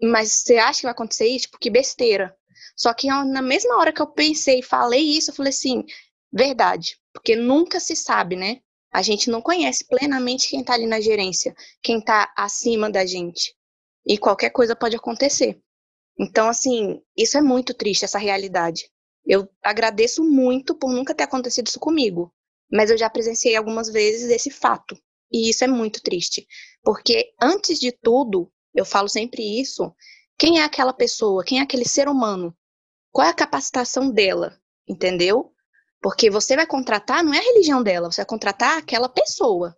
mas você acha que vai acontecer isso? Tipo, que besteira. Só que na mesma hora que eu pensei e falei isso, eu falei assim: verdade. Porque nunca se sabe, né? A gente não conhece plenamente quem tá ali na gerência, quem tá acima da gente. E qualquer coisa pode acontecer. Então, assim, isso é muito triste, essa realidade. Eu agradeço muito por nunca ter acontecido isso comigo, mas eu já presenciei algumas vezes esse fato. E isso é muito triste, porque antes de tudo, eu falo sempre isso, quem é aquela pessoa, quem é aquele ser humano? Qual é a capacitação dela, entendeu? Porque você vai contratar, não é a religião dela, você vai contratar aquela pessoa.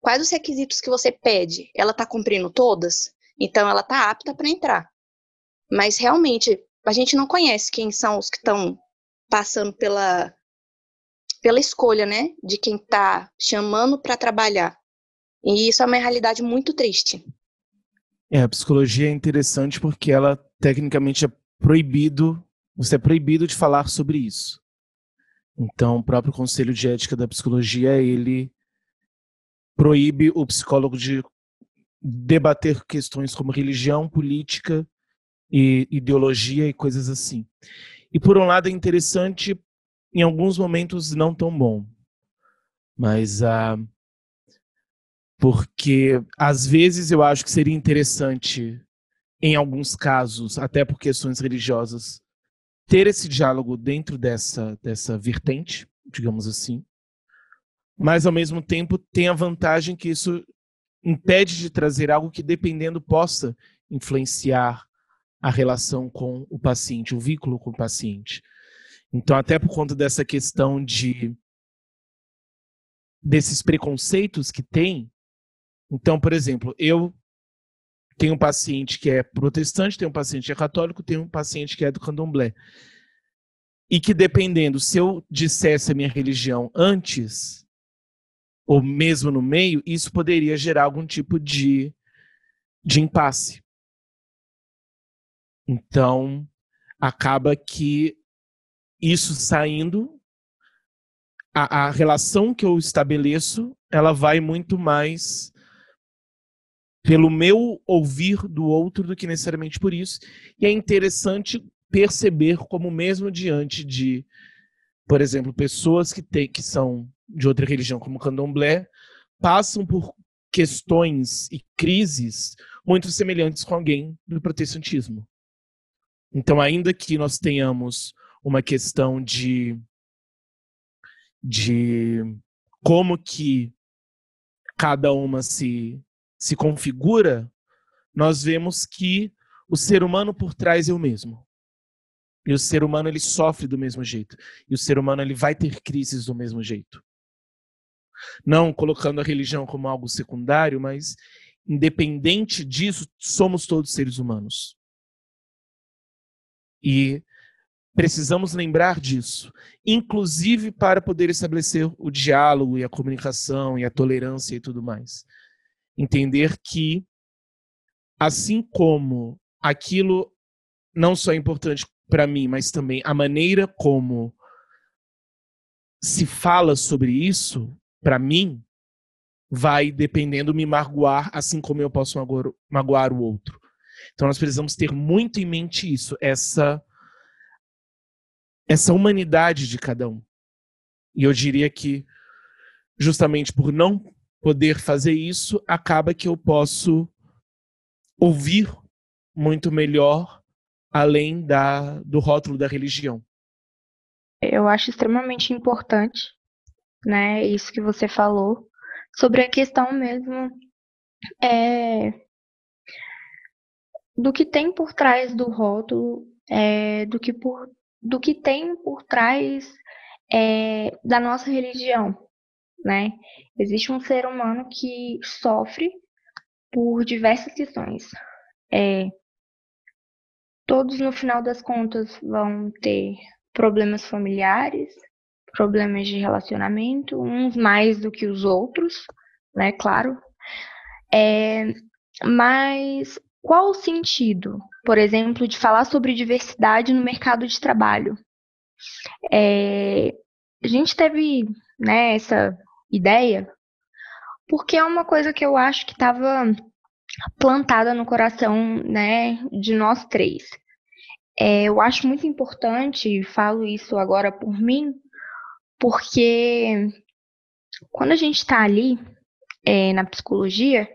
Quais os requisitos que você pede? Ela está cumprindo todas? Então ela está apta para entrar. Mas realmente, a gente não conhece quem são os que estão passando pela pela escolha, né, de quem está chamando para trabalhar. E isso é uma realidade muito triste. É, a psicologia é interessante porque ela tecnicamente é proibido, você é proibido de falar sobre isso. Então, o próprio Conselho de Ética da Psicologia, ele proíbe o psicólogo de debater questões como religião, política e ideologia e coisas assim. E por um lado é interessante, em alguns momentos não tão bom. Mas ah, porque às vezes eu acho que seria interessante, em alguns casos, até por questões religiosas, ter esse diálogo dentro dessa, dessa vertente, digamos assim. Mas ao mesmo tempo tem a vantagem que isso impede de trazer algo que, dependendo, possa influenciar a relação com o paciente, o vínculo com o paciente. Então, até por conta dessa questão de desses preconceitos que tem, então, por exemplo, eu tenho um paciente que é protestante, tenho um paciente que é católico, tenho um paciente que é do candomblé. E que dependendo, se eu dissesse a minha religião antes, ou mesmo no meio, isso poderia gerar algum tipo de, de impasse. Então, acaba que isso saindo, a, a relação que eu estabeleço, ela vai muito mais pelo meu ouvir do outro do que necessariamente por isso. E é interessante perceber como mesmo diante de, por exemplo, pessoas que, tem, que são de outra religião, como candomblé, passam por questões e crises muito semelhantes com alguém do protestantismo. Então, ainda que nós tenhamos uma questão de, de como que cada uma se, se configura, nós vemos que o ser humano por trás é o mesmo. E o ser humano ele sofre do mesmo jeito. E o ser humano ele vai ter crises do mesmo jeito. Não colocando a religião como algo secundário, mas independente disso, somos todos seres humanos. E precisamos lembrar disso, inclusive para poder estabelecer o diálogo e a comunicação e a tolerância e tudo mais. Entender que, assim como aquilo não só é importante para mim, mas também a maneira como se fala sobre isso para mim, vai, dependendo, me magoar, assim como eu posso magoar, o outro. Então nós precisamos ter muito em mente isso, essa essa humanidade de cada um. E eu diria que justamente por não poder fazer isso, acaba que eu posso ouvir muito melhor além da do rótulo da religião. Eu acho extremamente importante né? Isso que você falou sobre a questão mesmo é, do que tem por trás do rótulo, é, do que por do que tem por trás é, da nossa religião, né? Existe um ser humano que sofre por diversas questões. É, todos, no final das contas, vão ter problemas familiares, problemas de relacionamento, uns mais do que os outros, né? Claro. É, mas qual o sentido, por exemplo, de falar sobre diversidade no mercado de trabalho? É, a gente teve né, essa ideia porque é uma coisa que eu acho que estava plantada no coração né, de nós três. É, eu acho muito importante, falo isso agora por mim, porque quando a gente está ali é, na psicologia,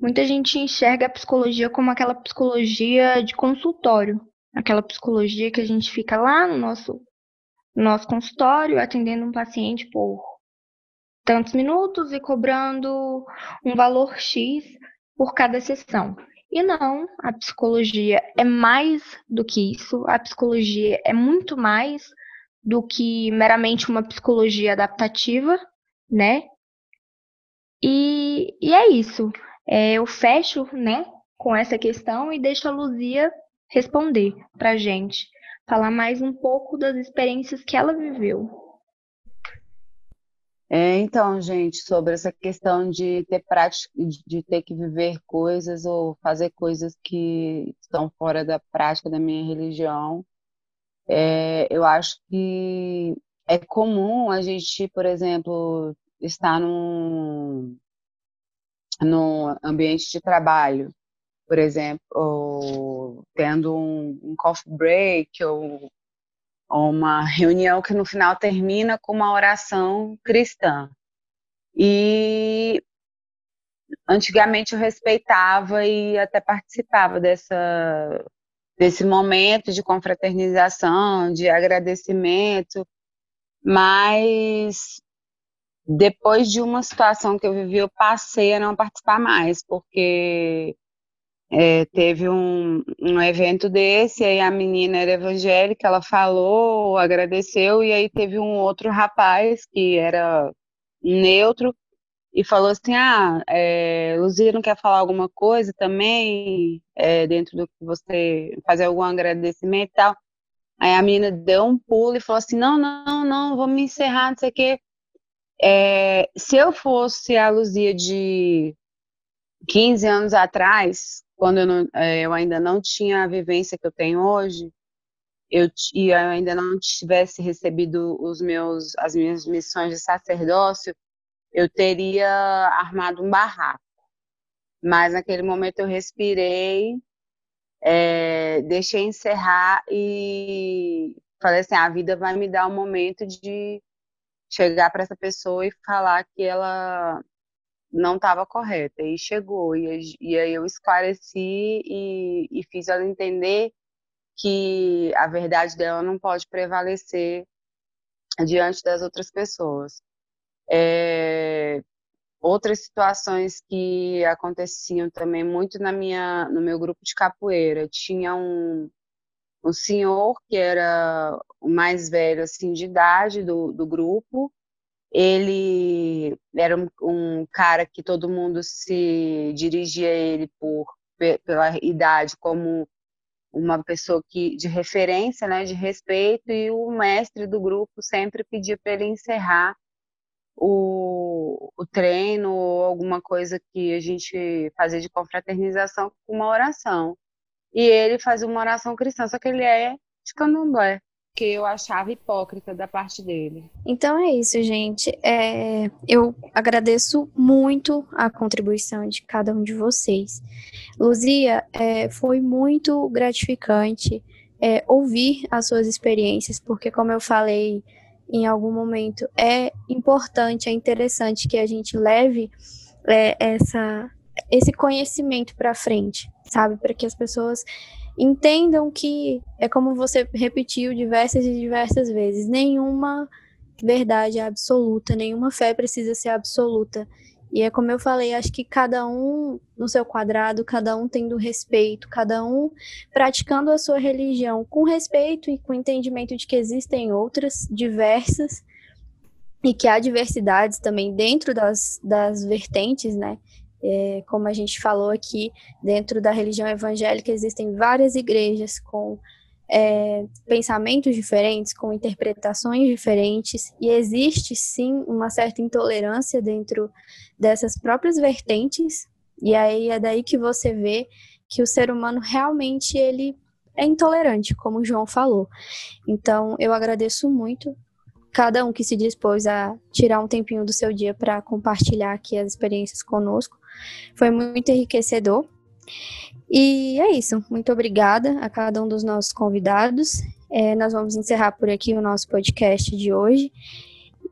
muita gente enxerga a psicologia como aquela psicologia de consultório, aquela psicologia que a gente fica lá no nosso, no nosso consultório atendendo um paciente por tantos minutos e cobrando um valor X por cada sessão. E não, a psicologia é mais do que isso, a psicologia é muito mais do que meramente uma psicologia adaptativa, né? E, e é isso. É, eu fecho, né, com essa questão e deixo a Luzia responder pra gente, falar mais um pouco das experiências que ela viveu. É, então, gente, sobre essa questão de ter prática, de ter que viver coisas ou fazer coisas que estão fora da prática da minha religião, é, eu acho que é comum a gente, por exemplo, estar num, num ambiente de trabalho, por exemplo, ou tendo um, um coffee break ou uma reunião que no final termina com uma oração cristã. E antigamente eu respeitava e até participava dessa desse momento de confraternização, de agradecimento, mas depois de uma situação que eu vivi, eu passei a não participar mais, porque é, teve um, um evento desse, aí a menina era evangélica, ela falou, agradeceu, e aí teve um outro rapaz que era neutro e falou assim: Ah, é, Luzia não quer falar alguma coisa também, é, dentro do que você fazer algum agradecimento e tal. Aí a menina deu um pulo e falou assim: Não, não, não, vamos encerrar, não sei o quê. É, se eu fosse a Luzia de 15 anos atrás, quando eu, não, é, eu ainda não tinha a vivência que eu tenho hoje, eu, e eu ainda não tivesse recebido os meus, as minhas missões de sacerdócio, eu teria armado um barraco. Mas naquele momento eu respirei, é, deixei encerrar e falei assim: a vida vai me dar um momento de chegar para essa pessoa e falar que ela não estava correta. E chegou, e, e, aí eu esclareci e, e fiz ela entender que a verdade dela não pode prevalecer diante das outras pessoas. É, outras situações que aconteciam também muito na minha, no meu grupo de capoeira. Tinha um, um senhor que era o mais velho assim de idade do, do grupo ele era um, um, cara que todo mundo se dirigia a ele por pela idade como uma pessoa que de referência, né, de respeito e o mestre do grupo sempre pedia para ele encerrar o, o treino ou alguma coisa que a gente fazia de confraternização com uma oração. E ele fazia uma oração cristã, só que ele é de candomblé que eu achava hipócrita da parte dele. Então é isso, gente. É, eu agradeço muito a contribuição de cada um de vocês. Luzia, é, foi muito gratificante é, ouvir as suas experiências, porque, como eu falei em algum momento, é importante, é interessante que a gente leve é, essa, esse conhecimento para frente, sabe? Para que as pessoas entendam que é como você repetiu diversas e diversas vezes, nenhuma verdade é absoluta, nenhuma fé precisa ser absoluta. E é como eu falei, acho que cada um no seu quadrado, cada um tendo respeito, cada um praticando a sua religião com respeito e com entendimento de que existem outras diversas, e que há diversidades também dentro das, das vertentes, né? É, como a gente falou aqui, dentro da religião evangélica existem várias igrejas com é, pensamentos diferentes, com interpretações diferentes, e existe sim uma certa intolerância dentro dessas próprias vertentes, e aí é daí que você vê que o ser humano realmente ele é intolerante, como o João falou. Então, eu agradeço muito cada um que se dispôs a tirar um tempinho do seu dia para compartilhar aqui as experiências conosco. Foi muito enriquecedor. E é isso. Muito obrigada a cada um dos nossos convidados. É, nós vamos encerrar por aqui o nosso podcast de hoje.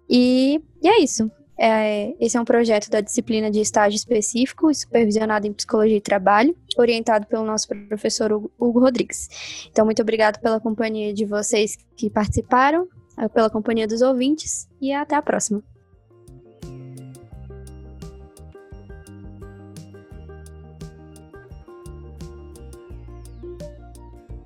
E, e é isso. É, esse é um projeto da disciplina de estágio específico supervisionado em psicologia e trabalho, orientado pelo nosso professor Hugo Rodrigues. Então, muito obrigado pela companhia de vocês que participaram, pela companhia dos ouvintes e até a próxima.